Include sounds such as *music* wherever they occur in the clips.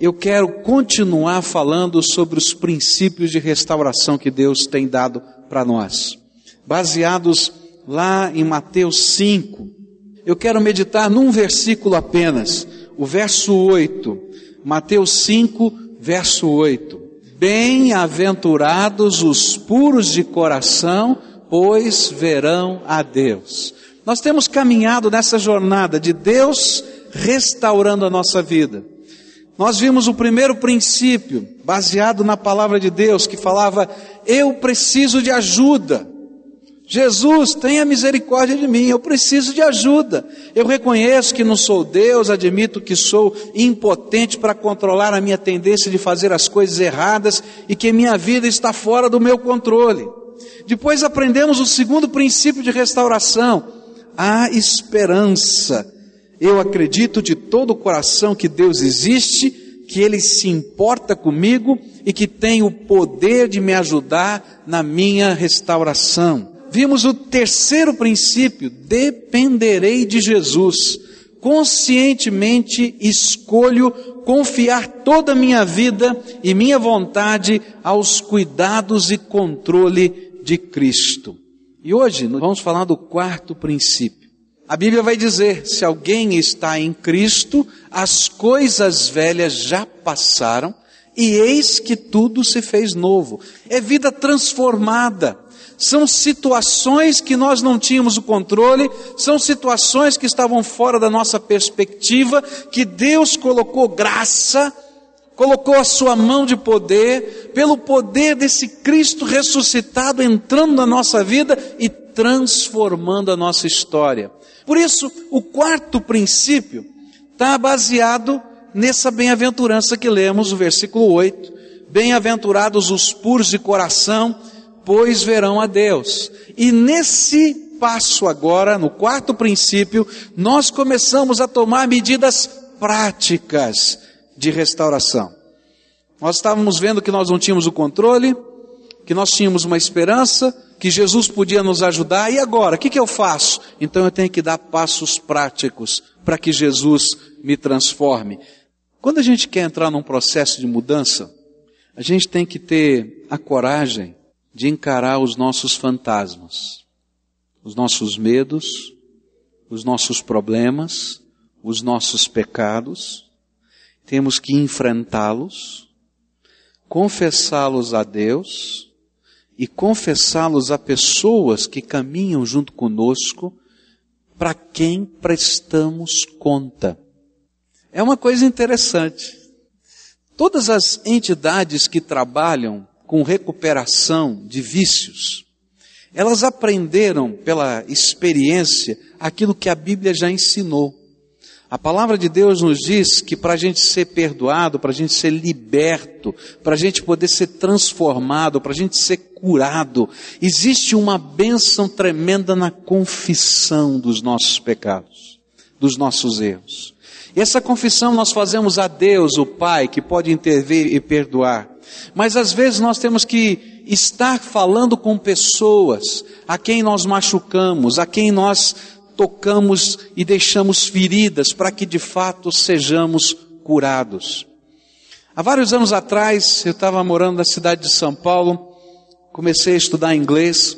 eu quero continuar falando sobre os princípios de restauração que Deus tem dado para nós, baseados lá em Mateus 5. Eu quero meditar num versículo apenas, o verso 8. Mateus 5, verso 8. Bem-aventurados os puros de coração, pois verão a Deus. Nós temos caminhado nessa jornada de Deus restaurando a nossa vida. Nós vimos o primeiro princípio, baseado na palavra de Deus, que falava: Eu preciso de ajuda. Jesus, tenha misericórdia de mim, eu preciso de ajuda. Eu reconheço que não sou Deus, admito que sou impotente para controlar a minha tendência de fazer as coisas erradas e que minha vida está fora do meu controle. Depois aprendemos o segundo princípio de restauração, a esperança. Eu acredito de todo o coração que Deus existe, que Ele se importa comigo e que tem o poder de me ajudar na minha restauração. Vimos o terceiro princípio, dependerei de Jesus. Conscientemente escolho confiar toda a minha vida e minha vontade aos cuidados e controle de Cristo. E hoje nós vamos falar do quarto princípio a Bíblia vai dizer: se alguém está em Cristo, as coisas velhas já passaram e eis que tudo se fez novo. É vida transformada. São situações que nós não tínhamos o controle, são situações que estavam fora da nossa perspectiva, que Deus colocou graça, colocou a sua mão de poder, pelo poder desse Cristo ressuscitado entrando na nossa vida e transformando a nossa história. Por isso, o quarto princípio está baseado nessa bem-aventurança que lemos, o versículo 8. Bem-aventurados os puros de coração, pois verão a Deus. E nesse passo agora, no quarto princípio, nós começamos a tomar medidas práticas de restauração. Nós estávamos vendo que nós não tínhamos o controle, que nós tínhamos uma esperança, que Jesus podia nos ajudar, e agora? O que, que eu faço? Então eu tenho que dar passos práticos para que Jesus me transforme. Quando a gente quer entrar num processo de mudança, a gente tem que ter a coragem de encarar os nossos fantasmas, os nossos medos, os nossos problemas, os nossos pecados. Temos que enfrentá-los, confessá-los a Deus e confessá-los a pessoas que caminham junto conosco, para quem prestamos conta. É uma coisa interessante. Todas as entidades que trabalham com recuperação de vícios, elas aprenderam pela experiência aquilo que a Bíblia já ensinou. A palavra de Deus nos diz que para a gente ser perdoado, para a gente ser liberto, para a gente poder ser transformado, para a gente ser curado, existe uma bênção tremenda na confissão dos nossos pecados, dos nossos erros. E essa confissão nós fazemos a Deus, o Pai, que pode intervir e perdoar. Mas às vezes nós temos que estar falando com pessoas a quem nós machucamos, a quem nós tocamos e deixamos feridas para que de fato sejamos curados. Há vários anos atrás, eu estava morando na cidade de São Paulo, comecei a estudar inglês.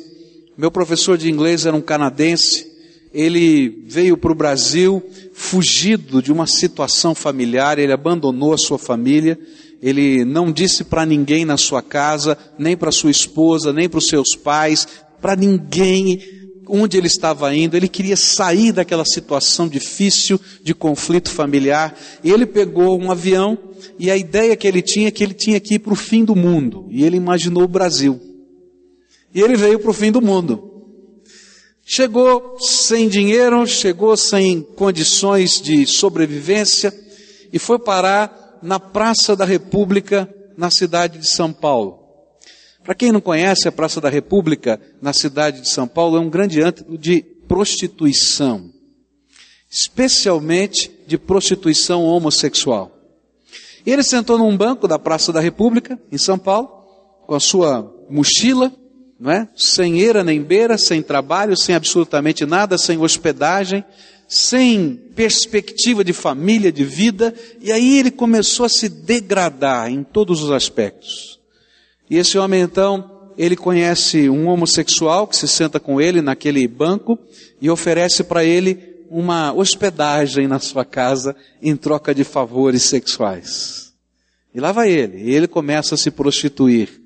Meu professor de inglês era um canadense. Ele veio para o Brasil fugido de uma situação familiar, ele abandonou a sua família, ele não disse para ninguém na sua casa, nem para sua esposa, nem para os seus pais, para ninguém onde ele estava indo, ele queria sair daquela situação difícil de conflito familiar. Ele pegou um avião e a ideia que ele tinha é que ele tinha que ir para o fim do mundo. E ele imaginou o Brasil. E ele veio para o fim do mundo. Chegou sem dinheiro, chegou sem condições de sobrevivência e foi parar na Praça da República, na cidade de São Paulo. Para quem não conhece, a Praça da República, na cidade de São Paulo, é um grande antro de prostituição, especialmente de prostituição homossexual. E ele sentou num banco da Praça da República, em São Paulo, com a sua mochila, não é? Sem eira nem beira, sem trabalho, sem absolutamente nada, sem hospedagem, sem perspectiva de família, de vida, e aí ele começou a se degradar em todos os aspectos. E esse homem então, ele conhece um homossexual que se senta com ele naquele banco e oferece para ele uma hospedagem na sua casa em troca de favores sexuais. E lá vai ele, e ele começa a se prostituir.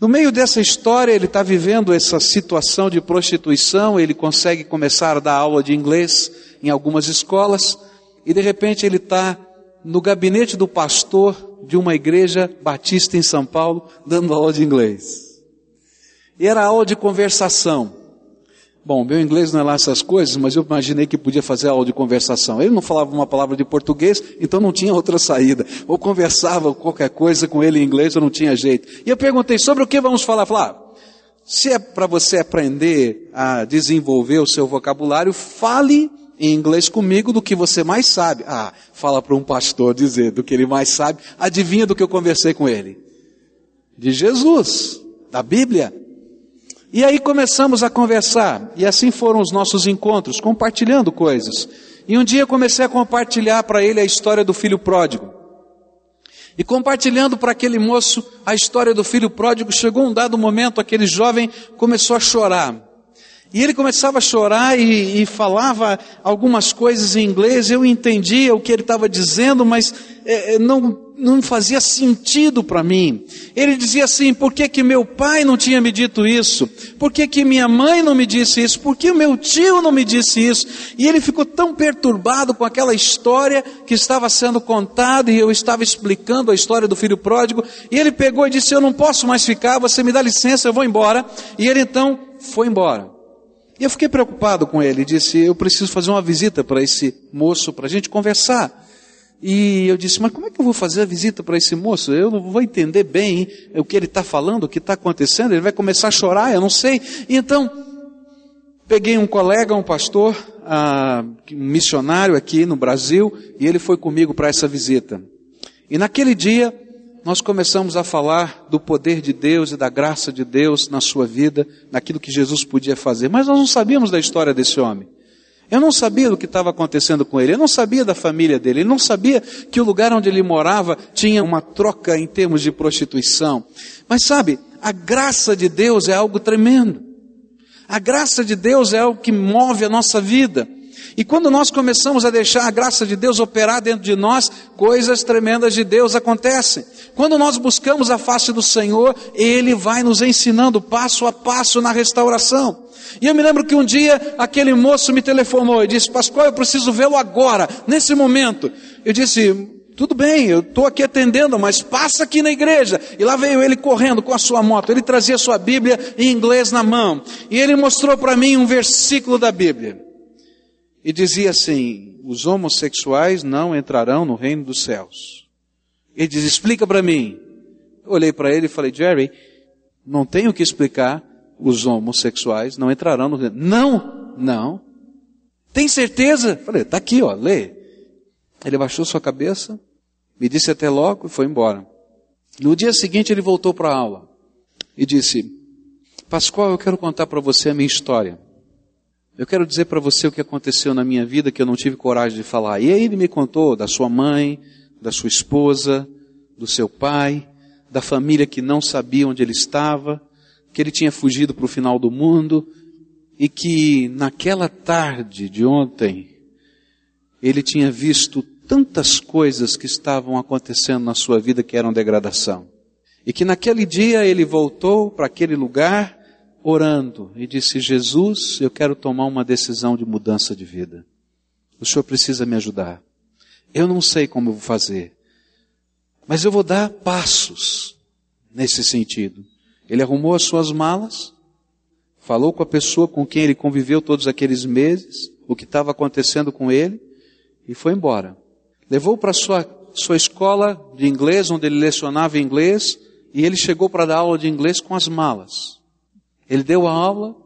No meio dessa história, ele está vivendo essa situação de prostituição, ele consegue começar a dar aula de inglês em algumas escolas, e de repente ele está no gabinete do pastor de uma igreja batista em São Paulo, dando aula de inglês. E era aula de conversação. Bom, meu inglês não é lá essas coisas, mas eu imaginei que podia fazer aula de conversação. Ele não falava uma palavra de português, então não tinha outra saída. Ou conversava qualquer coisa com ele em inglês, ou não tinha jeito. E eu perguntei, sobre o que vamos falar? Falar, ah, se é para você aprender a desenvolver o seu vocabulário, fale em inglês comigo do que você mais sabe. Ah, fala para um pastor dizer do que ele mais sabe. Adivinha do que eu conversei com ele? De Jesus, da Bíblia. E aí começamos a conversar, e assim foram os nossos encontros, compartilhando coisas. E um dia comecei a compartilhar para ele a história do filho pródigo. E compartilhando para aquele moço a história do filho pródigo, chegou um dado momento, aquele jovem começou a chorar. E ele começava a chorar e, e, falava algumas coisas em inglês, eu entendia o que ele estava dizendo, mas é, é, não, não fazia sentido para mim. Ele dizia assim, por que que meu pai não tinha me dito isso? Por que que minha mãe não me disse isso? Por que o meu tio não me disse isso? E ele ficou tão perturbado com aquela história que estava sendo contada e eu estava explicando a história do filho pródigo, e ele pegou e disse, eu não posso mais ficar, você me dá licença, eu vou embora. E ele então foi embora. E eu fiquei preocupado com ele, disse, eu preciso fazer uma visita para esse moço, para a gente conversar. E eu disse, mas como é que eu vou fazer a visita para esse moço? Eu não vou entender bem o que ele está falando, o que está acontecendo, ele vai começar a chorar, eu não sei. Então, peguei um colega, um pastor, uh, um missionário aqui no Brasil, e ele foi comigo para essa visita. E naquele dia, nós começamos a falar do poder de Deus e da graça de Deus na sua vida, naquilo que Jesus podia fazer, mas nós não sabíamos da história desse homem. Eu não sabia do que estava acontecendo com ele, eu não sabia da família dele, ele não sabia que o lugar onde ele morava tinha uma troca em termos de prostituição. Mas sabe, a graça de Deus é algo tremendo. A graça de Deus é algo que move a nossa vida. E quando nós começamos a deixar a graça de Deus operar dentro de nós, coisas tremendas de Deus acontecem. Quando nós buscamos a face do Senhor, Ele vai nos ensinando passo a passo na restauração. E eu me lembro que um dia aquele moço me telefonou e disse: Pascoal, eu preciso vê-lo agora, nesse momento. Eu disse: tudo bem, eu estou aqui atendendo, mas passa aqui na igreja. E lá veio ele correndo com a sua moto. Ele trazia sua Bíblia em inglês na mão. E ele mostrou para mim um versículo da Bíblia e dizia assim: os homossexuais não entrarão no reino dos céus. Ele diz: explica para mim. Eu olhei para ele e falei: Jerry, não tenho que explicar. Os homossexuais não entrarão no reino. Não, não. Tem certeza? Falei: tá aqui, ó, lê. Ele baixou sua cabeça, me disse até logo e foi embora. No dia seguinte ele voltou para a aula e disse: Pascoal, eu quero contar para você a minha história. Eu quero dizer para você o que aconteceu na minha vida que eu não tive coragem de falar. E aí ele me contou da sua mãe, da sua esposa, do seu pai, da família que não sabia onde ele estava, que ele tinha fugido para o final do mundo e que naquela tarde de ontem ele tinha visto tantas coisas que estavam acontecendo na sua vida que eram degradação. E que naquele dia ele voltou para aquele lugar orando e disse: Jesus, eu quero tomar uma decisão de mudança de vida. O Senhor precisa me ajudar. Eu não sei como vou fazer, mas eu vou dar passos nesse sentido. Ele arrumou as suas malas, falou com a pessoa com quem ele conviveu todos aqueles meses, o que estava acontecendo com ele, e foi embora. Levou para sua sua escola de inglês, onde ele lecionava inglês, e ele chegou para dar aula de inglês com as malas. Ele deu a aula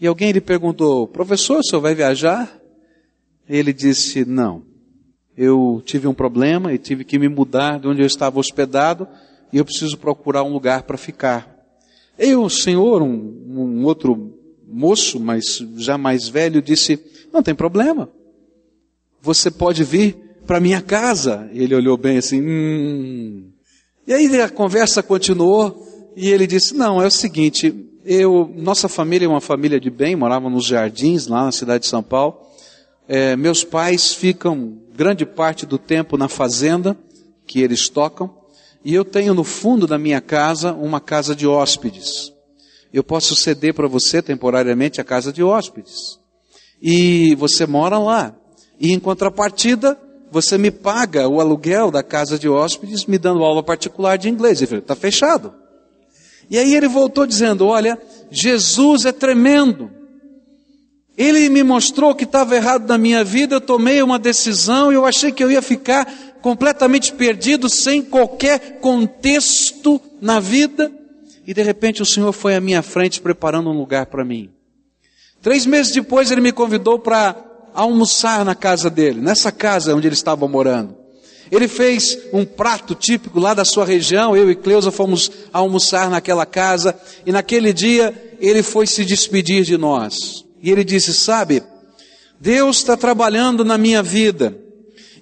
e alguém lhe perguntou, professor, o senhor vai viajar? Ele disse, não. Eu tive um problema e tive que me mudar de onde eu estava hospedado e eu preciso procurar um lugar para ficar. E o senhor, um, um outro moço, mas já mais velho, disse, Não tem problema. Você pode vir para minha casa. Ele olhou bem assim, hum. E aí a conversa continuou e ele disse: Não, é o seguinte, eu, nossa família é uma família de bem, moravam nos jardins lá na cidade de São Paulo. É, meus pais ficam grande parte do tempo na fazenda que eles tocam e eu tenho no fundo da minha casa uma casa de hóspedes. Eu posso ceder para você temporariamente a casa de hóspedes. E você mora lá. E em contrapartida, você me paga o aluguel da casa de hóspedes me dando aula particular de inglês. Ele falou, está fechado. E aí ele voltou dizendo, olha, Jesus é tremendo. Ele me mostrou que estava errado na minha vida, eu tomei uma decisão e eu achei que eu ia ficar completamente perdido, sem qualquer contexto na vida. E de repente o Senhor foi à minha frente preparando um lugar para mim. Três meses depois ele me convidou para almoçar na casa dele, nessa casa onde ele estava morando. Ele fez um prato típico lá da sua região, eu e Cleusa fomos almoçar naquela casa, e naquele dia ele foi se despedir de nós. E ele disse: Sabe, Deus está trabalhando na minha vida,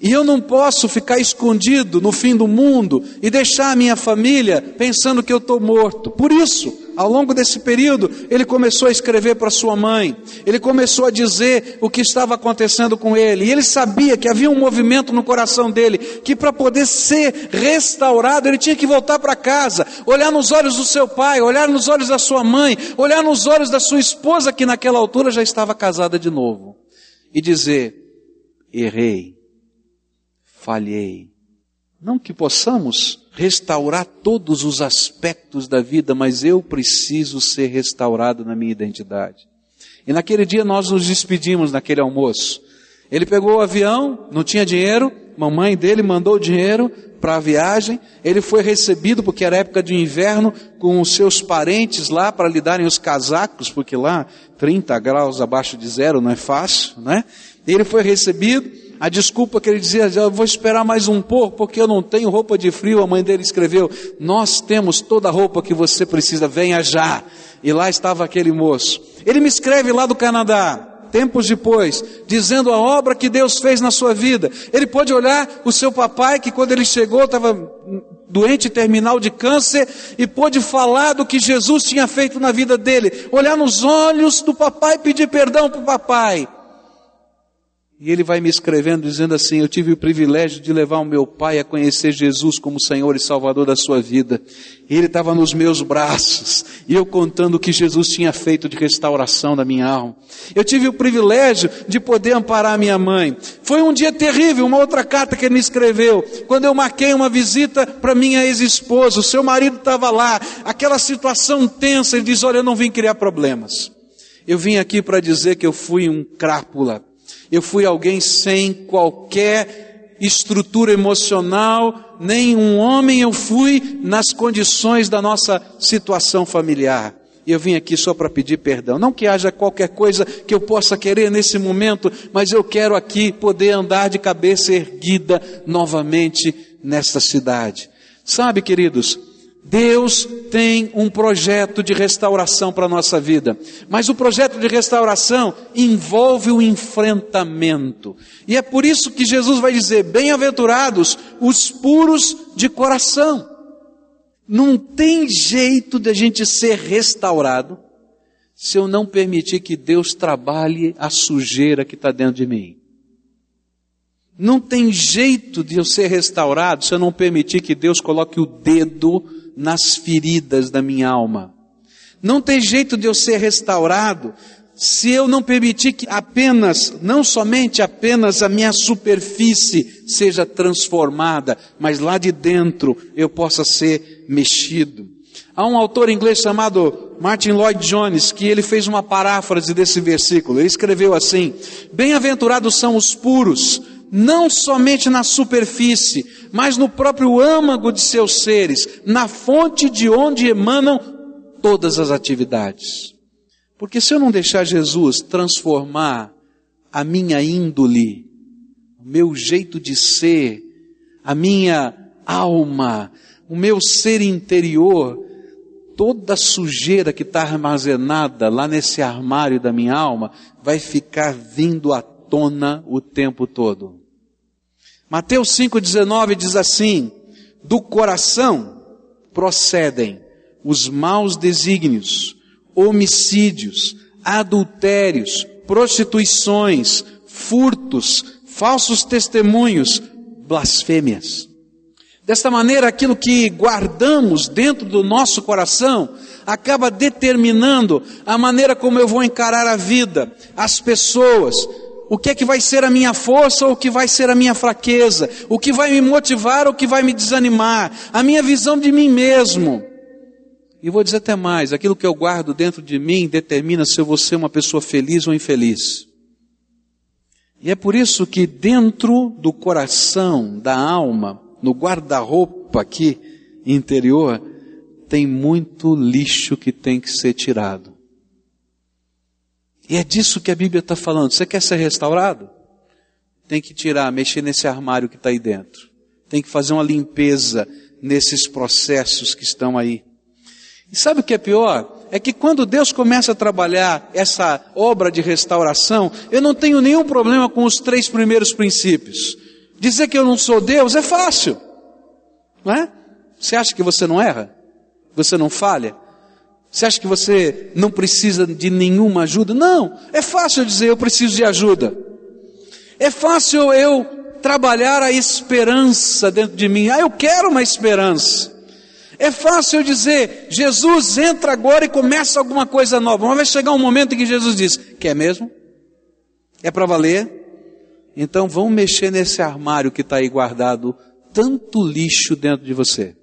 e eu não posso ficar escondido no fim do mundo e deixar a minha família pensando que eu estou morto. Por isso, ao longo desse período, ele começou a escrever para sua mãe, ele começou a dizer o que estava acontecendo com ele, e ele sabia que havia um movimento no coração dele, que para poder ser restaurado, ele tinha que voltar para casa, olhar nos olhos do seu pai, olhar nos olhos da sua mãe, olhar nos olhos da sua esposa, que naquela altura já estava casada de novo, e dizer: errei falhei. Não que possamos restaurar todos os aspectos da vida, mas eu preciso ser restaurado na minha identidade. E naquele dia nós nos despedimos naquele almoço. Ele pegou o avião, não tinha dinheiro, mamãe dele mandou dinheiro para a viagem. Ele foi recebido, porque era época de inverno, com os seus parentes lá para lhe darem os casacos, porque lá 30 graus abaixo de zero não é fácil, né? Ele foi recebido, a desculpa que ele dizia, eu vou esperar mais um pouco porque eu não tenho roupa de frio. A mãe dele escreveu, nós temos toda a roupa que você precisa, venha já. E lá estava aquele moço. Ele me escreve lá do Canadá, tempos depois, dizendo a obra que Deus fez na sua vida. Ele pode olhar o seu papai, que quando ele chegou estava doente terminal de câncer, e pôde falar do que Jesus tinha feito na vida dele. Olhar nos olhos do papai e pedir perdão para o papai. E ele vai me escrevendo dizendo assim: Eu tive o privilégio de levar o meu pai a conhecer Jesus como Senhor e Salvador da sua vida. Ele estava nos meus braços e eu contando o que Jesus tinha feito de restauração da minha alma. Eu tive o privilégio de poder amparar minha mãe. Foi um dia terrível, uma outra carta que ele me escreveu, quando eu marquei uma visita para minha ex-esposa. O seu marido estava lá, aquela situação tensa. Ele diz: Olha, eu não vim criar problemas. Eu vim aqui para dizer que eu fui um crápula eu fui alguém sem qualquer estrutura emocional, nem um homem eu fui nas condições da nossa situação familiar. E eu vim aqui só para pedir perdão. Não que haja qualquer coisa que eu possa querer nesse momento, mas eu quero aqui poder andar de cabeça erguida novamente nesta cidade. Sabe, queridos, Deus tem um projeto de restauração para a nossa vida, mas o projeto de restauração envolve o enfrentamento. E é por isso que Jesus vai dizer: Bem-aventurados os puros de coração. Não tem jeito de a gente ser restaurado se eu não permitir que Deus trabalhe a sujeira que está dentro de mim. Não tem jeito de eu ser restaurado se eu não permitir que Deus coloque o dedo nas feridas da minha alma. Não tem jeito de eu ser restaurado se eu não permitir que apenas, não somente apenas a minha superfície seja transformada, mas lá de dentro eu possa ser mexido. Há um autor inglês chamado Martin Lloyd Jones que ele fez uma paráfrase desse versículo. Ele escreveu assim: Bem-aventurados são os puros, não somente na superfície, mas no próprio âmago de seus seres, na fonte de onde emanam todas as atividades. Porque se eu não deixar Jesus transformar a minha índole, o meu jeito de ser, a minha alma, o meu ser interior, toda a sujeira que está armazenada lá nesse armário da minha alma vai ficar vindo à tona o tempo todo. Mateus 5,19 diz assim: do coração procedem os maus desígnios, homicídios, adultérios, prostituições, furtos, falsos testemunhos, blasfêmias. Desta maneira, aquilo que guardamos dentro do nosso coração acaba determinando a maneira como eu vou encarar a vida, as pessoas, o que é que vai ser a minha força ou o que vai ser a minha fraqueza, o que vai me motivar ou o que vai me desanimar, a minha visão de mim mesmo. E vou dizer até mais: aquilo que eu guardo dentro de mim determina se eu vou ser uma pessoa feliz ou infeliz. E é por isso que dentro do coração, da alma, no guarda-roupa aqui interior, tem muito lixo que tem que ser tirado. E é disso que a Bíblia está falando. Você quer ser restaurado? Tem que tirar, mexer nesse armário que está aí dentro. Tem que fazer uma limpeza nesses processos que estão aí. E sabe o que é pior? É que quando Deus começa a trabalhar essa obra de restauração, eu não tenho nenhum problema com os três primeiros princípios. Dizer que eu não sou Deus é fácil, não é? Você acha que você não erra? Você não falha? Você acha que você não precisa de nenhuma ajuda? Não, é fácil dizer eu preciso de ajuda. É fácil eu trabalhar a esperança dentro de mim. Ah, eu quero uma esperança. É fácil eu dizer, Jesus entra agora e começa alguma coisa nova. Mas vai chegar um momento em que Jesus diz: Quer mesmo? É para valer? Então vão mexer nesse armário que está aí guardado tanto lixo dentro de você.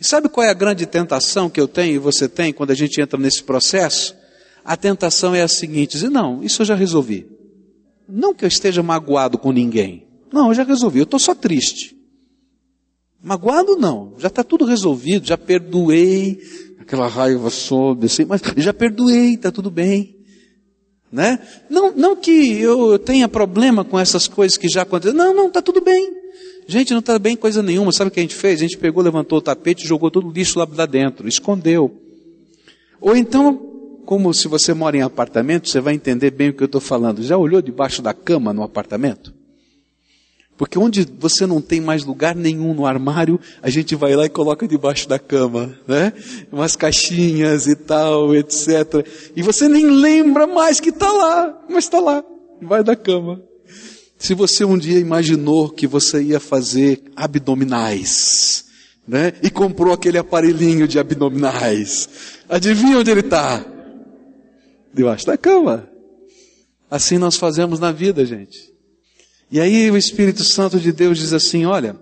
E sabe qual é a grande tentação que eu tenho e você tem quando a gente entra nesse processo? A tentação é a seguinte: dizer, não, isso eu já resolvi. Não que eu esteja magoado com ninguém. Não, eu já resolvi, eu estou só triste. Magoado não, já está tudo resolvido, já perdoei, aquela raiva sobe assim, mas já perdoei, está tudo bem. Né? Não, não que eu tenha problema com essas coisas que já aconteceram, não, não, está tudo bem. Gente, não está bem coisa nenhuma, sabe o que a gente fez? A gente pegou, levantou o tapete, jogou todo o lixo lá, dentro, escondeu. Ou então, como se você mora em apartamento, você vai entender bem o que eu estou falando. Já olhou debaixo da cama no apartamento? Porque onde você não tem mais lugar nenhum no armário, a gente vai lá e coloca debaixo da cama, né? Umas caixinhas e tal, etc. E você nem lembra mais que está lá, mas está lá, debaixo da cama. Se você um dia imaginou que você ia fazer abdominais, né? E comprou aquele aparelhinho de abdominais, adivinha onde ele está? Debaixo da cama. Assim nós fazemos na vida, gente. E aí o Espírito Santo de Deus diz assim: olha,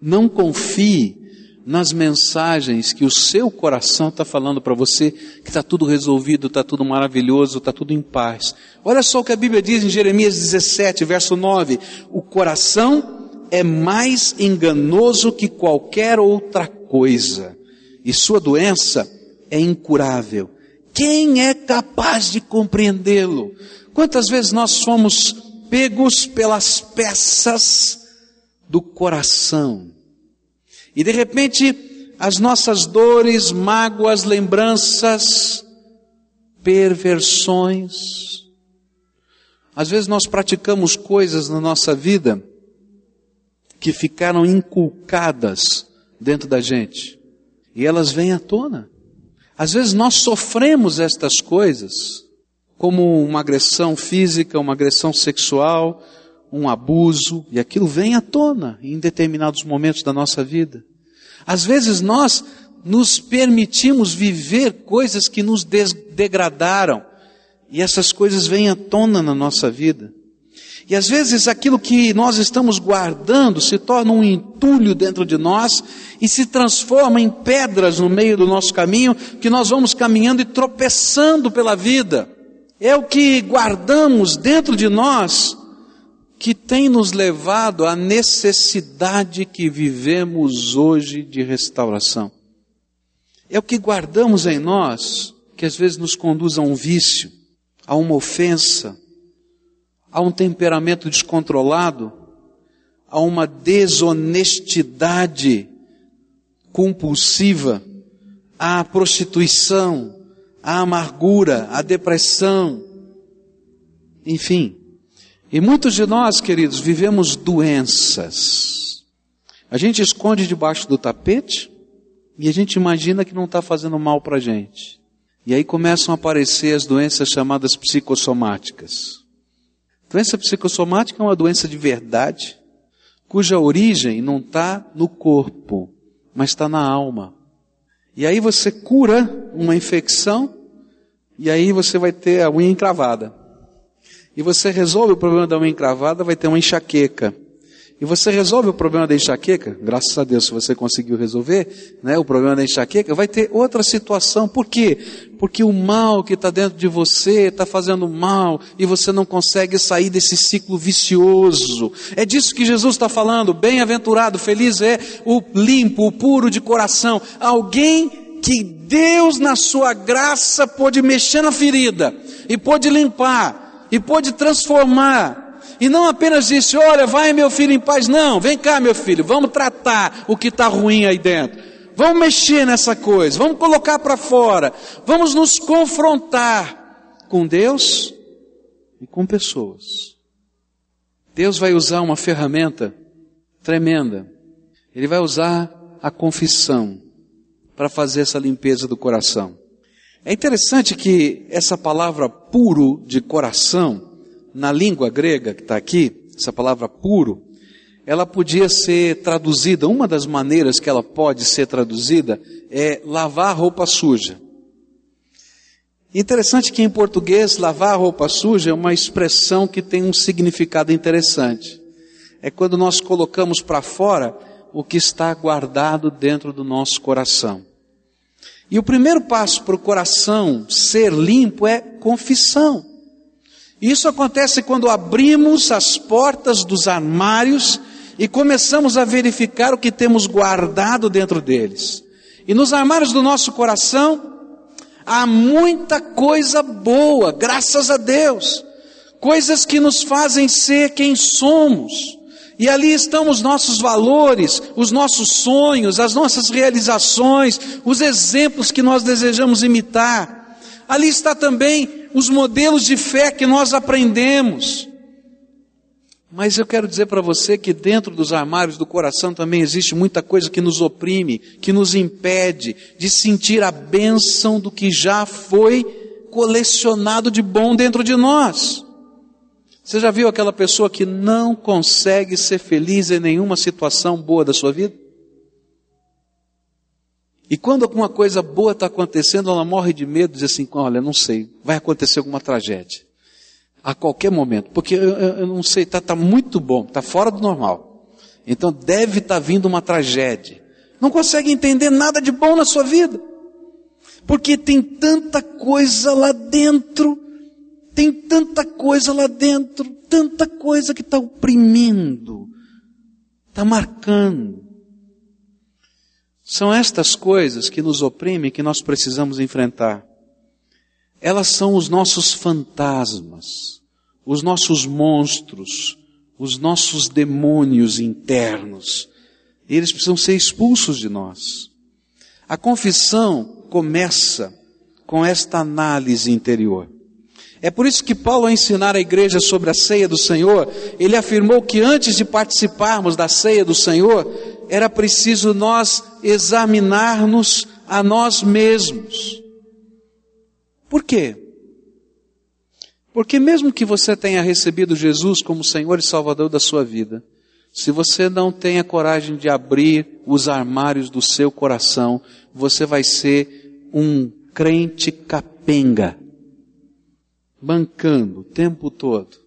não confie nas mensagens que o seu coração está falando para você, que está tudo resolvido, está tudo maravilhoso, está tudo em paz. Olha só o que a Bíblia diz em Jeremias 17, verso 9: o coração é mais enganoso que qualquer outra coisa, e sua doença é incurável. Quem é capaz de compreendê-lo? Quantas vezes nós fomos pegos pelas peças do coração. E de repente, as nossas dores, mágoas, lembranças, perversões. Às vezes nós praticamos coisas na nossa vida que ficaram inculcadas dentro da gente. E elas vêm à tona. Às vezes nós sofremos estas coisas como uma agressão física, uma agressão sexual, um abuso, e aquilo vem à tona em determinados momentos da nossa vida. Às vezes nós nos permitimos viver coisas que nos degradaram, e essas coisas vêm à tona na nossa vida. E às vezes aquilo que nós estamos guardando se torna um entulho dentro de nós e se transforma em pedras no meio do nosso caminho, que nós vamos caminhando e tropeçando pela vida. É o que guardamos dentro de nós tem nos levado à necessidade que vivemos hoje de restauração. É o que guardamos em nós que às vezes nos conduz a um vício, a uma ofensa, a um temperamento descontrolado, a uma desonestidade compulsiva, a prostituição, a amargura, a depressão, enfim. E muitos de nós, queridos, vivemos doenças. A gente esconde debaixo do tapete e a gente imagina que não está fazendo mal para a gente. E aí começam a aparecer as doenças chamadas psicossomáticas. Doença psicossomática é uma doença de verdade, cuja origem não está no corpo, mas está na alma. E aí você cura uma infecção, e aí você vai ter a unha encravada. E você resolve o problema da unha encravada, vai ter uma enxaqueca. E você resolve o problema da enxaqueca, graças a Deus, se você conseguiu resolver, né, o problema da enxaqueca, vai ter outra situação. Por quê? Porque o mal que está dentro de você está fazendo mal e você não consegue sair desse ciclo vicioso. É disso que Jesus está falando. Bem-aventurado, feliz é o limpo, o puro de coração. Alguém que Deus, na sua graça, pôde mexer na ferida e pôde limpar e pôde transformar e não apenas disse: Olha, vai meu filho em paz. Não, vem cá, meu filho, vamos tratar o que está ruim aí dentro. Vamos mexer nessa coisa, vamos colocar para fora, vamos nos confrontar com Deus e com pessoas. Deus vai usar uma ferramenta tremenda. Ele vai usar a confissão para fazer essa limpeza do coração. É interessante que essa palavra puro de coração, na língua grega que está aqui, essa palavra puro, ela podia ser traduzida, uma das maneiras que ela pode ser traduzida é lavar roupa suja. Interessante que em português, lavar roupa suja é uma expressão que tem um significado interessante. É quando nós colocamos para fora o que está guardado dentro do nosso coração. E o primeiro passo para o coração ser limpo é confissão. Isso acontece quando abrimos as portas dos armários e começamos a verificar o que temos guardado dentro deles. E nos armários do nosso coração há muita coisa boa, graças a Deus. Coisas que nos fazem ser quem somos. E ali estão os nossos valores, os nossos sonhos, as nossas realizações, os exemplos que nós desejamos imitar. Ali está também os modelos de fé que nós aprendemos. Mas eu quero dizer para você que dentro dos armários do coração também existe muita coisa que nos oprime, que nos impede de sentir a bênção do que já foi colecionado de bom dentro de nós. Você já viu aquela pessoa que não consegue ser feliz em nenhuma situação boa da sua vida? E quando alguma coisa boa está acontecendo, ela morre de medo, diz assim: olha, não sei, vai acontecer alguma tragédia. A qualquer momento, porque eu, eu, eu não sei, está tá muito bom, está fora do normal. Então deve estar tá vindo uma tragédia. Não consegue entender nada de bom na sua vida. Porque tem tanta coisa lá dentro, tem tanta coisa lá dentro, tanta coisa que está oprimindo, está marcando. São estas coisas que nos oprimem que nós precisamos enfrentar. Elas são os nossos fantasmas, os nossos monstros, os nossos demônios internos. Eles precisam ser expulsos de nós. A confissão começa com esta análise interior. É por isso que Paulo, ao ensinar a igreja sobre a ceia do Senhor, ele afirmou que antes de participarmos da ceia do Senhor, era preciso nós examinar-nos a nós mesmos. Por quê? Porque mesmo que você tenha recebido Jesus como Senhor e Salvador da sua vida, se você não tem a coragem de abrir os armários do seu coração, você vai ser um crente capenga, bancando o tempo todo.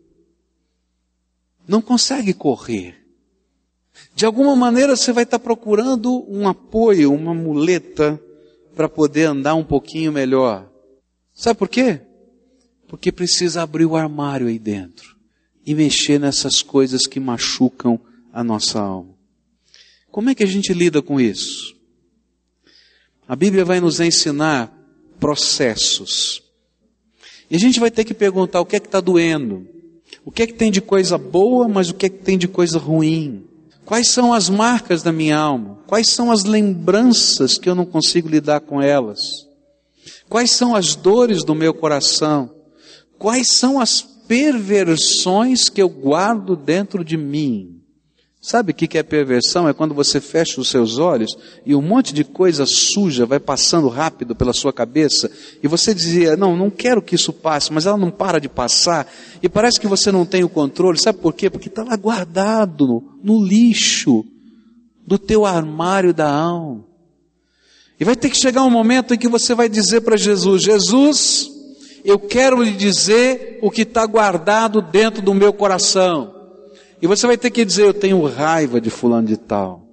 Não consegue correr. De alguma maneira você vai estar procurando um apoio, uma muleta para poder andar um pouquinho melhor. Sabe por quê? Porque precisa abrir o armário aí dentro e mexer nessas coisas que machucam a nossa alma. Como é que a gente lida com isso? A Bíblia vai nos ensinar processos. E a gente vai ter que perguntar o que é que está doendo. O que é que tem de coisa boa, mas o que é que tem de coisa ruim. Quais são as marcas da minha alma? Quais são as lembranças que eu não consigo lidar com elas? Quais são as dores do meu coração? Quais são as perversões que eu guardo dentro de mim? Sabe o que é perversão? É quando você fecha os seus olhos e um monte de coisa suja vai passando rápido pela sua cabeça e você dizia, não, não quero que isso passe, mas ela não para de passar e parece que você não tem o controle. Sabe por quê? Porque está lá guardado no, lixo do teu armário da alma. E vai ter que chegar um momento em que você vai dizer para Jesus: Jesus, eu quero lhe dizer o que está guardado dentro do meu coração. E você vai ter que dizer: Eu tenho raiva de Fulano de Tal.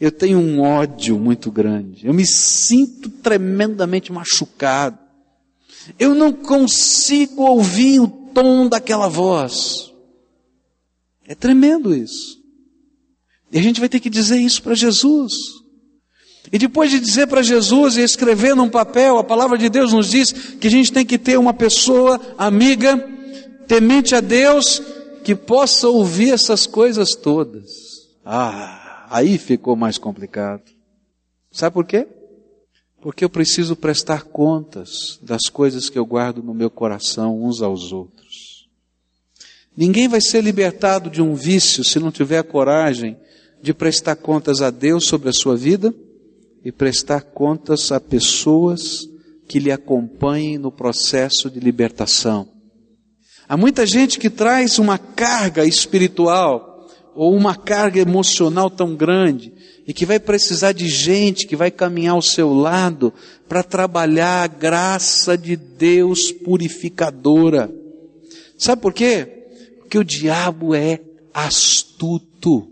Eu tenho um ódio muito grande. Eu me sinto tremendamente machucado. Eu não consigo ouvir o tom daquela voz. É tremendo isso. E a gente vai ter que dizer isso para Jesus. E depois de dizer para Jesus e escrever num papel, a palavra de Deus nos diz que a gente tem que ter uma pessoa amiga, temente a Deus, que possa ouvir essas coisas todas. Ah, aí ficou mais complicado. Sabe por quê? Porque eu preciso prestar contas das coisas que eu guardo no meu coração uns aos outros. Ninguém vai ser libertado de um vício se não tiver a coragem de prestar contas a Deus sobre a sua vida e prestar contas a pessoas que lhe acompanhem no processo de libertação. Há muita gente que traz uma carga espiritual ou uma carga emocional tão grande e que vai precisar de gente que vai caminhar ao seu lado para trabalhar a graça de Deus purificadora. Sabe por quê? Porque o diabo é astuto.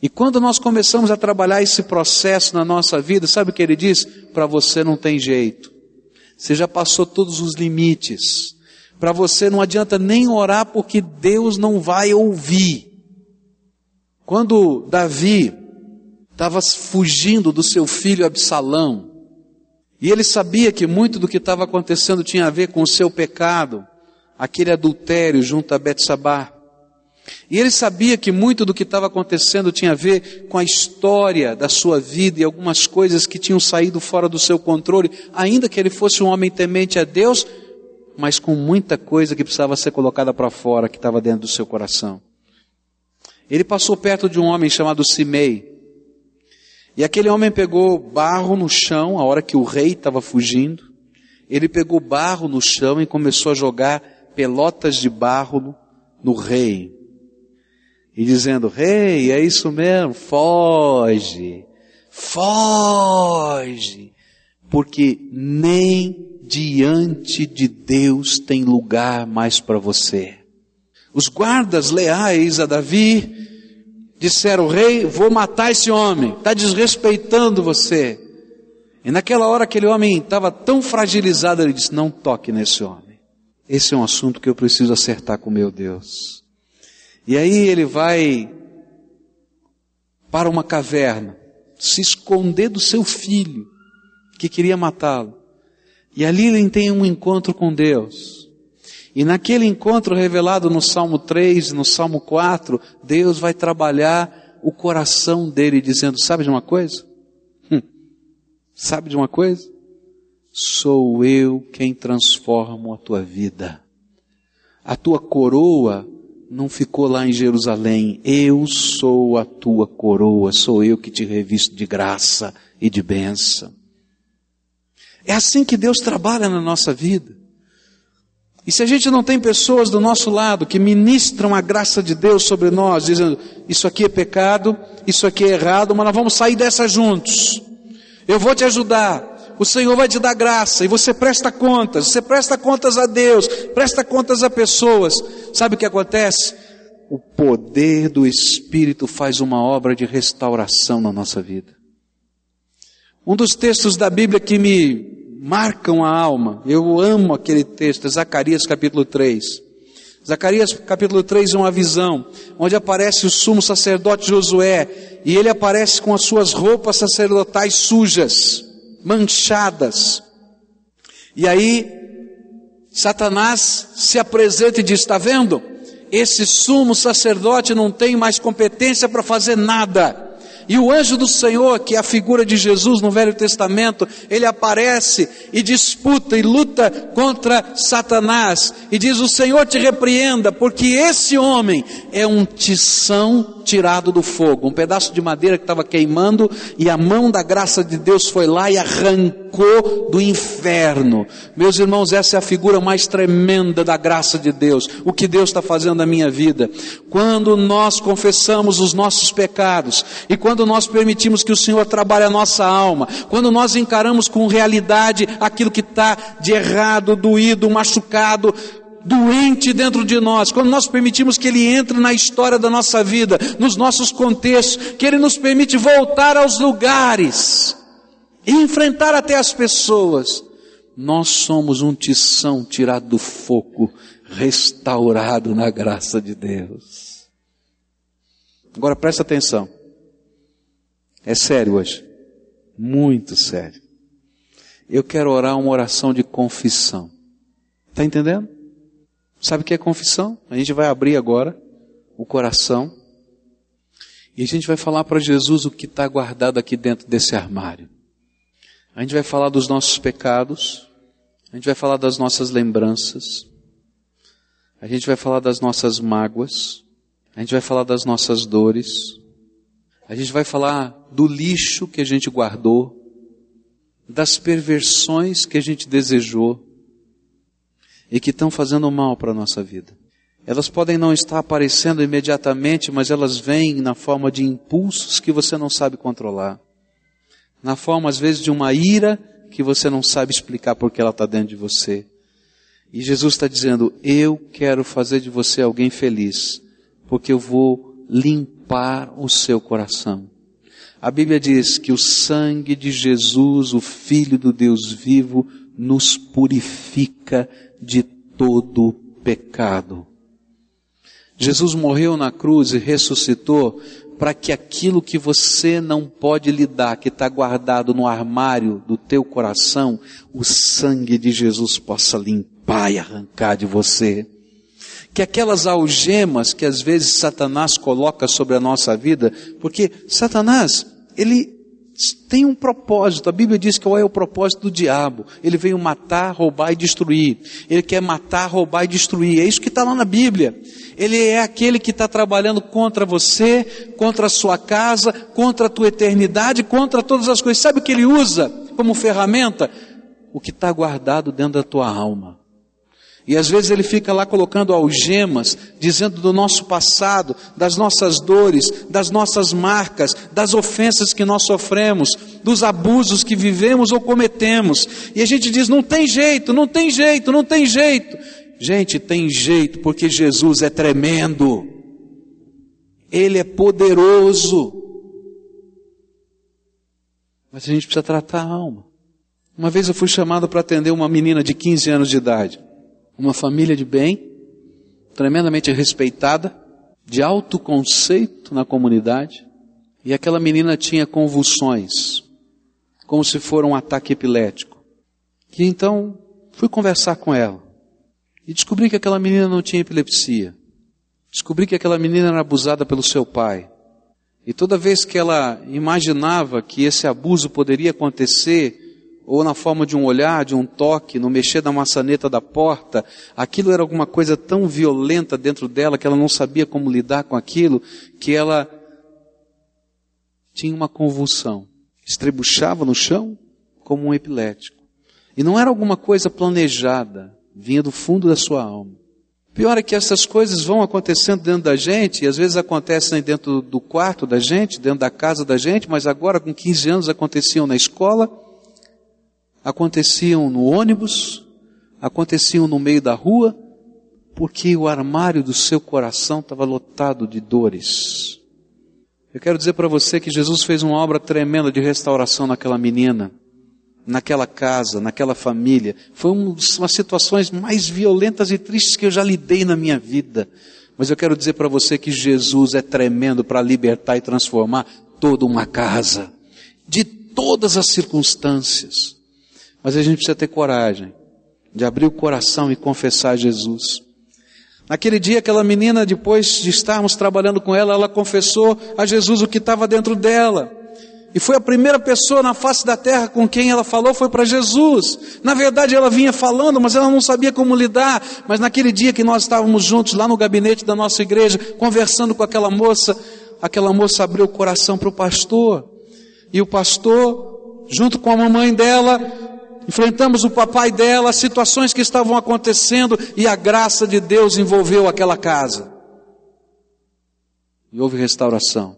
E quando nós começamos a trabalhar esse processo na nossa vida, sabe o que ele diz? Para você não tem jeito. Você já passou todos os limites. Para você não adianta nem orar porque Deus não vai ouvir. Quando Davi estava fugindo do seu filho Absalão, e ele sabia que muito do que estava acontecendo tinha a ver com o seu pecado, aquele adultério junto a Betsabá. E ele sabia que muito do que estava acontecendo tinha a ver com a história da sua vida e algumas coisas que tinham saído fora do seu controle, ainda que ele fosse um homem temente a Deus, mas com muita coisa que precisava ser colocada para fora, que estava dentro do seu coração. Ele passou perto de um homem chamado Simei. E aquele homem pegou barro no chão, a hora que o rei estava fugindo. Ele pegou barro no chão e começou a jogar pelotas de barro no, rei. E dizendo, rei, é isso mesmo, foge, foge, porque nem diante de Deus tem lugar mais para você. Os guardas leais a Davi disseram: Rei, vou matar esse homem, está desrespeitando você. E naquela hora aquele homem estava tão fragilizado, ele disse: Não toque nesse homem. Esse é um assunto que eu preciso acertar com meu Deus. E aí ele vai para uma caverna, se esconder do seu filho, que queria matá-lo. E ali ele tem um encontro com Deus. E naquele encontro revelado no Salmo 3 e no Salmo 4, Deus vai trabalhar o coração dele dizendo, sabe de uma coisa? Hum, sabe de uma coisa? Sou eu quem transformo a tua vida. A tua coroa não ficou lá em Jerusalém. Eu sou a tua coroa, sou eu que te revisto de graça e de bênção. É assim que Deus trabalha na nossa vida. E se a gente não tem pessoas do nosso lado que ministram a graça de Deus sobre nós, dizendo, isso aqui é pecado, isso aqui é errado, mas nós vamos sair dessa juntos. Eu vou te ajudar. O Senhor vai te dar graça e você presta contas. Você presta contas a Deus, presta contas a pessoas. Sabe o que acontece? O poder do Espírito faz uma obra de restauração na nossa vida. Um dos textos da Bíblia que me marcam a alma, eu amo aquele texto, Zacarias capítulo 3. Zacarias capítulo 3 é uma visão, onde aparece o sumo sacerdote Josué, e ele aparece com as suas roupas sacerdotais sujas, manchadas. E aí, Satanás se apresenta e diz: Está vendo? esse sumo sacerdote não tem mais competência para fazer nada. E o anjo do Senhor, que é a figura de Jesus no Velho Testamento, ele aparece e disputa e luta contra Satanás. E diz: O Senhor te repreenda, porque esse homem é um tição tirado do fogo, um pedaço de madeira que estava queimando e a mão da graça de Deus foi lá e arrancou do inferno. Meus irmãos, essa é a figura mais tremenda da graça de Deus, o que Deus está fazendo na minha vida. Quando nós confessamos os nossos pecados e quando quando nós permitimos que o Senhor trabalhe a nossa alma, quando nós encaramos com realidade aquilo que está de errado, doído, machucado, doente dentro de nós, quando nós permitimos que Ele entre na história da nossa vida, nos nossos contextos, que Ele nos permite voltar aos lugares e enfrentar até as pessoas, nós somos um tição tirado do fogo, restaurado na graça de Deus. Agora presta atenção. É sério hoje. Muito sério. Eu quero orar uma oração de confissão. Está entendendo? Sabe o que é confissão? A gente vai abrir agora o coração e a gente vai falar para Jesus o que está guardado aqui dentro desse armário. A gente vai falar dos nossos pecados, a gente vai falar das nossas lembranças, a gente vai falar das nossas mágoas, a gente vai falar das nossas dores, a gente vai falar do lixo que a gente guardou, das perversões que a gente desejou e que estão fazendo mal para a nossa vida. Elas podem não estar aparecendo imediatamente, mas elas vêm na forma de impulsos que você não sabe controlar. Na forma, às vezes, de uma ira que você não sabe explicar porque ela está dentro de você. E Jesus está dizendo: Eu quero fazer de você alguém feliz, porque eu vou limpar o seu coração. A Bíblia diz que o sangue de Jesus, o Filho do Deus vivo, nos purifica de todo pecado. Jesus morreu na cruz e ressuscitou para que aquilo que você não pode lidar, que está guardado no armário do teu coração, o sangue de Jesus possa limpar e arrancar de você. Que aquelas algemas que às vezes Satanás coloca sobre a nossa vida, porque Satanás, ele tem um propósito. A Bíblia diz qual é o propósito do diabo. Ele veio matar, roubar e destruir. Ele quer matar, roubar e destruir. É isso que está lá na Bíblia. Ele é aquele que está trabalhando contra você, contra a sua casa, contra a tua eternidade, contra todas as coisas. Sabe o que ele usa como ferramenta? O que está guardado dentro da tua alma. E às vezes ele fica lá colocando algemas, dizendo do nosso passado, das nossas dores, das nossas marcas, das ofensas que nós sofremos, dos abusos que vivemos ou cometemos. E a gente diz: não tem jeito, não tem jeito, não tem jeito. Gente, tem jeito, porque Jesus é tremendo, Ele é poderoso. Mas a gente precisa tratar a alma. Uma vez eu fui chamado para atender uma menina de 15 anos de idade uma família de bem, tremendamente respeitada, de alto conceito na comunidade, e aquela menina tinha convulsões, como se for um ataque epilético. E então fui conversar com ela e descobri que aquela menina não tinha epilepsia. Descobri que aquela menina era abusada pelo seu pai. E toda vez que ela imaginava que esse abuso poderia acontecer ou na forma de um olhar, de um toque, no mexer da maçaneta da porta, aquilo era alguma coisa tão violenta dentro dela que ela não sabia como lidar com aquilo, que ela tinha uma convulsão, estrebuchava no chão como um epilético. E não era alguma coisa planejada, vinha do fundo da sua alma. Pior é que essas coisas vão acontecendo dentro da gente, e às vezes acontecem dentro do quarto da gente, dentro da casa da gente, mas agora com 15 anos aconteciam na escola, aconteciam no ônibus, aconteciam no meio da rua, porque o armário do seu coração estava lotado de dores. Eu quero dizer para você que Jesus fez uma obra tremenda de restauração naquela menina, naquela casa, naquela família. Foi uma das situações mais violentas e tristes que eu já lidei na minha vida. Mas eu quero dizer para você que Jesus é tremendo para libertar e transformar toda uma casa, de todas as circunstâncias. Mas a gente precisa ter coragem de abrir o coração e confessar Jesus. Naquele dia, aquela menina, depois de estarmos trabalhando com ela, ela confessou a Jesus o que estava dentro dela. E foi a primeira pessoa na face da terra com quem ela falou foi para Jesus. Na verdade, ela vinha falando, mas ela não sabia como lidar. Mas naquele dia que nós estávamos juntos lá no gabinete da nossa igreja, conversando com aquela moça, aquela moça abriu o coração para o pastor. E o pastor, junto com a mamãe dela, enfrentamos o papai dela, as situações que estavam acontecendo e a graça de Deus envolveu aquela casa. E houve restauração.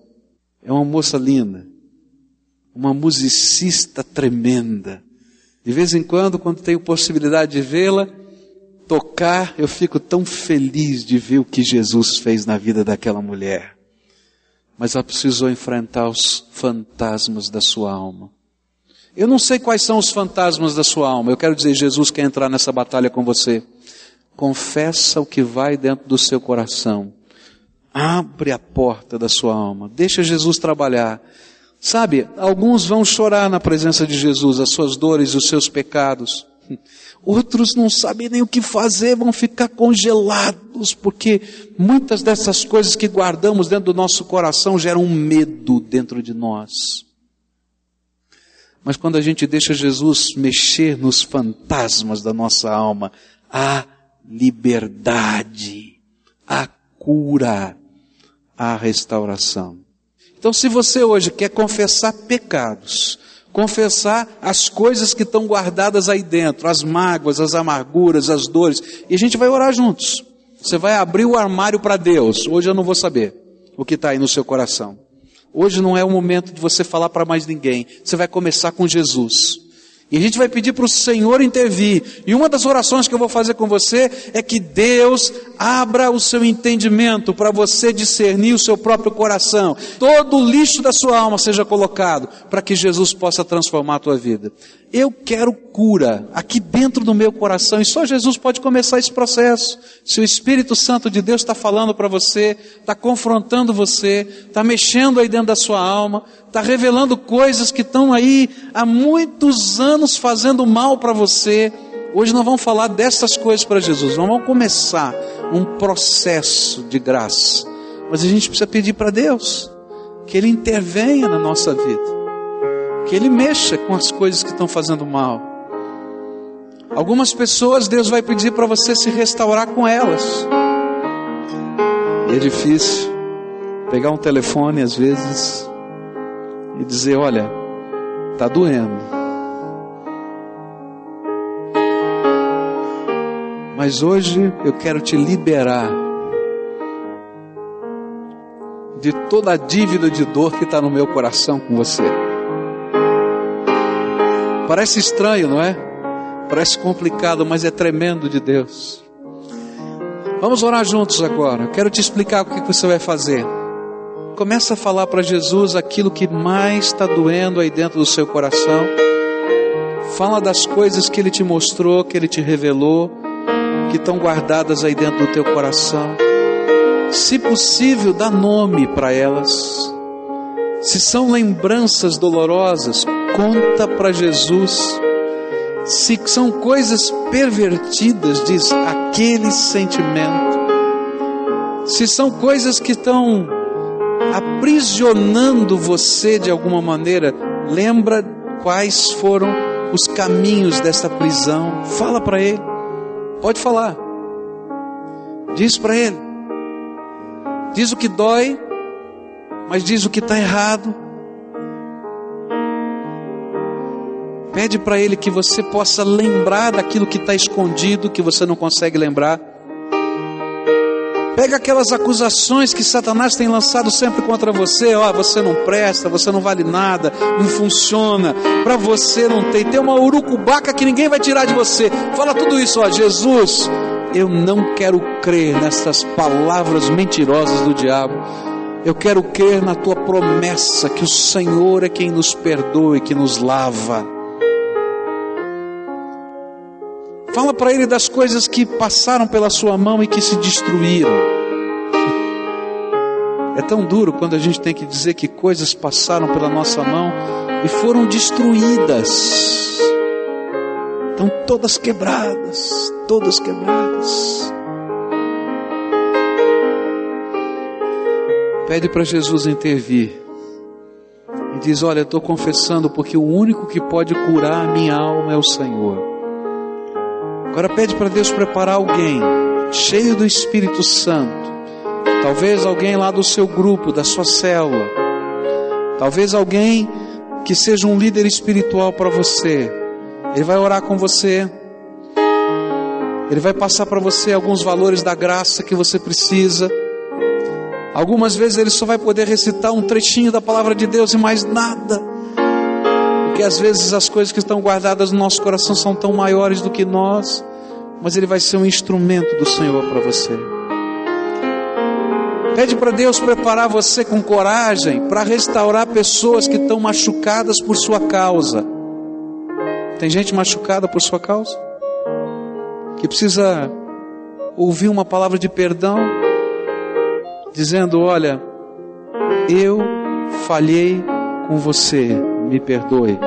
É uma moça linda uma musicista tremenda. De vez em quando, quando tenho possibilidade de vê-la tocar, eu fico tão feliz de ver o que Jesus fez na vida daquela mulher. Mas ela precisou enfrentar os fantasmas da sua alma. Eu não sei quais são os fantasmas da sua alma. Eu quero dizer, Jesus quer entrar nessa batalha com você. Confessa o que vai dentro do seu coração. Abre a porta da sua alma. Deixa Jesus trabalhar. Sabe, alguns vão chorar na presença de Jesus, as suas dores, os seus pecados. Outros não sabem nem o que fazer, vão ficar congelados, porque muitas dessas coisas que guardamos dentro do nosso coração geram um medo dentro de nós. Mas quando a gente deixa Jesus mexer nos fantasmas da nossa alma, há liberdade, há cura, há restauração. Então, se você hoje quer confessar pecados, confessar as coisas que estão guardadas aí dentro, as mágoas, as amarguras, as dores, e a gente vai orar juntos. Você vai abrir o armário para Deus. Hoje eu não vou saber o que está aí no seu coração. Hoje não é o momento de você falar para mais ninguém. Você vai começar com Jesus. E a gente vai pedir para o Senhor intervir. E uma das orações que eu vou fazer com você é que Deus abra o seu entendimento para você discernir o seu próprio coração. Todo o lixo da sua alma seja colocado para que Jesus possa transformar a tua vida. Eu quero cura aqui dentro do meu coração e só Jesus pode começar esse processo. Se o Espírito Santo de Deus está falando para você, está confrontando você, está mexendo aí dentro da sua alma, está revelando coisas que estão aí há muitos anos fazendo mal para você. Hoje nós vamos falar dessas coisas para Jesus. Vamos começar um processo de graça. Mas a gente precisa pedir para Deus que Ele intervenha na nossa vida que Ele mexa com as coisas que estão fazendo mal. Algumas pessoas Deus vai pedir para você se restaurar com elas. E é difícil pegar um telefone às vezes e dizer: Olha, está doendo. Mas hoje eu quero te liberar de toda a dívida de dor que está no meu coração com você. Parece estranho, não é? Parece complicado, mas é tremendo de Deus. Vamos orar juntos agora. Quero te explicar o que você vai fazer. Começa a falar para Jesus aquilo que mais está doendo aí dentro do seu coração. Fala das coisas que Ele te mostrou, que Ele te revelou, que estão guardadas aí dentro do teu coração. Se possível, dá nome para elas. Se são lembranças dolorosas, conta para Jesus. Se são coisas pervertidas, diz aquele sentimento. Se são coisas que estão aprisionando você de alguma maneira, lembra quais foram os caminhos dessa prisão. Fala para ele. Pode falar. Diz para ele. Diz o que dói, mas diz o que está errado. Pede para Ele que você possa lembrar daquilo que está escondido, que você não consegue lembrar. Pega aquelas acusações que Satanás tem lançado sempre contra você, ó, você não presta, você não vale nada, não funciona, para você não tem, tem uma urucubaca que ninguém vai tirar de você. Fala tudo isso, ó, Jesus, eu não quero crer nessas palavras mentirosas do diabo. Eu quero crer na tua promessa que o Senhor é quem nos perdoa e que nos lava. Fala para ele das coisas que passaram pela sua mão e que se destruíram. É tão duro quando a gente tem que dizer que coisas passaram pela nossa mão e foram destruídas. Estão todas quebradas, todas quebradas. Pede para Jesus intervir. E diz: Olha, eu estou confessando porque o único que pode curar a minha alma é o Senhor. Agora pede para Deus preparar alguém cheio do Espírito Santo. Talvez alguém lá do seu grupo, da sua célula. Talvez alguém que seja um líder espiritual para você. Ele vai orar com você. Ele vai passar para você alguns valores da graça que você precisa. Algumas vezes ele só vai poder recitar um trechinho da palavra de Deus e mais nada. Porque às vezes as coisas que estão guardadas no nosso coração são tão maiores do que nós, mas ele vai ser um instrumento do Senhor para você. Pede para Deus preparar você com coragem para restaurar pessoas que estão machucadas por sua causa. Tem gente machucada por sua causa? Que precisa ouvir uma palavra de perdão dizendo: Olha, eu falhei com você, me perdoe.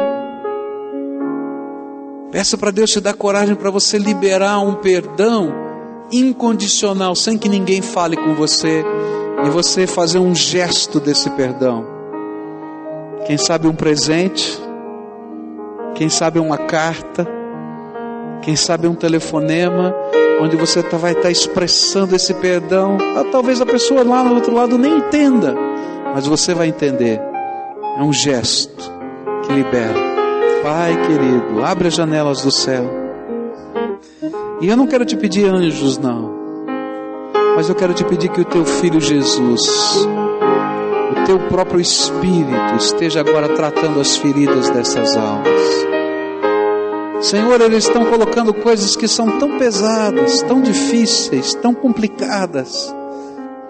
Peça para Deus te dar coragem para você liberar um perdão incondicional, sem que ninguém fale com você, e você fazer um gesto desse perdão. Quem sabe um presente, quem sabe uma carta, quem sabe um telefonema, onde você tá, vai estar tá expressando esse perdão. Ah, talvez a pessoa lá no outro lado nem entenda, mas você vai entender. É um gesto que libera. Pai querido, abre as janelas do céu. E eu não quero te pedir anjos, não. Mas eu quero te pedir que o teu filho Jesus, o teu próprio Espírito, esteja agora tratando as feridas dessas almas. Senhor, eles estão colocando coisas que são tão pesadas, tão difíceis, tão complicadas,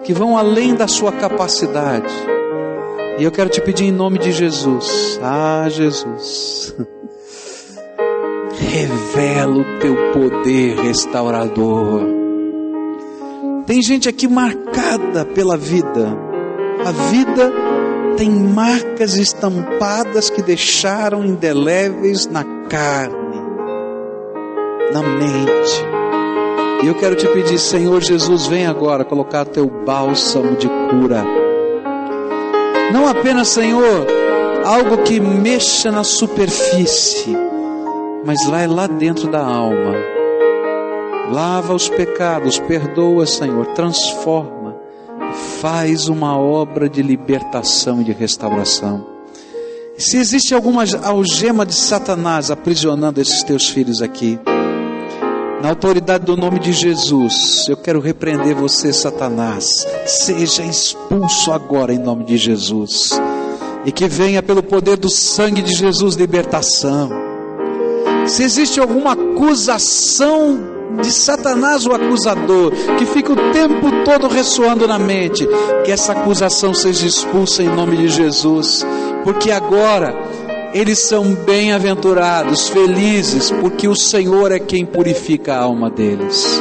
que vão além da sua capacidade. E eu quero te pedir em nome de Jesus, ah, Jesus, *laughs* revela o teu poder restaurador. Tem gente aqui marcada pela vida, a vida tem marcas estampadas que deixaram indeléveis na carne na mente. E eu quero te pedir, Senhor Jesus, vem agora colocar teu bálsamo de cura. Não apenas, Senhor, algo que mexa na superfície, mas vai lá dentro da alma. Lava os pecados, perdoa, Senhor, transforma, faz uma obra de libertação e de restauração. Se existe alguma algema de Satanás aprisionando esses teus filhos aqui, na autoridade do nome de Jesus, eu quero repreender você, Satanás. Seja expulso agora em nome de Jesus. E que venha pelo poder do sangue de Jesus libertação. Se existe alguma acusação de Satanás, o acusador, que fica o tempo todo ressoando na mente, que essa acusação seja expulsa em nome de Jesus, porque agora eles são bem-aventurados, felizes, porque o Senhor é quem purifica a alma deles.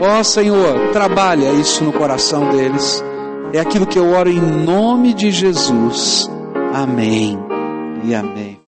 Ó oh, Senhor, trabalha isso no coração deles. É aquilo que eu oro em nome de Jesus. Amém e amém.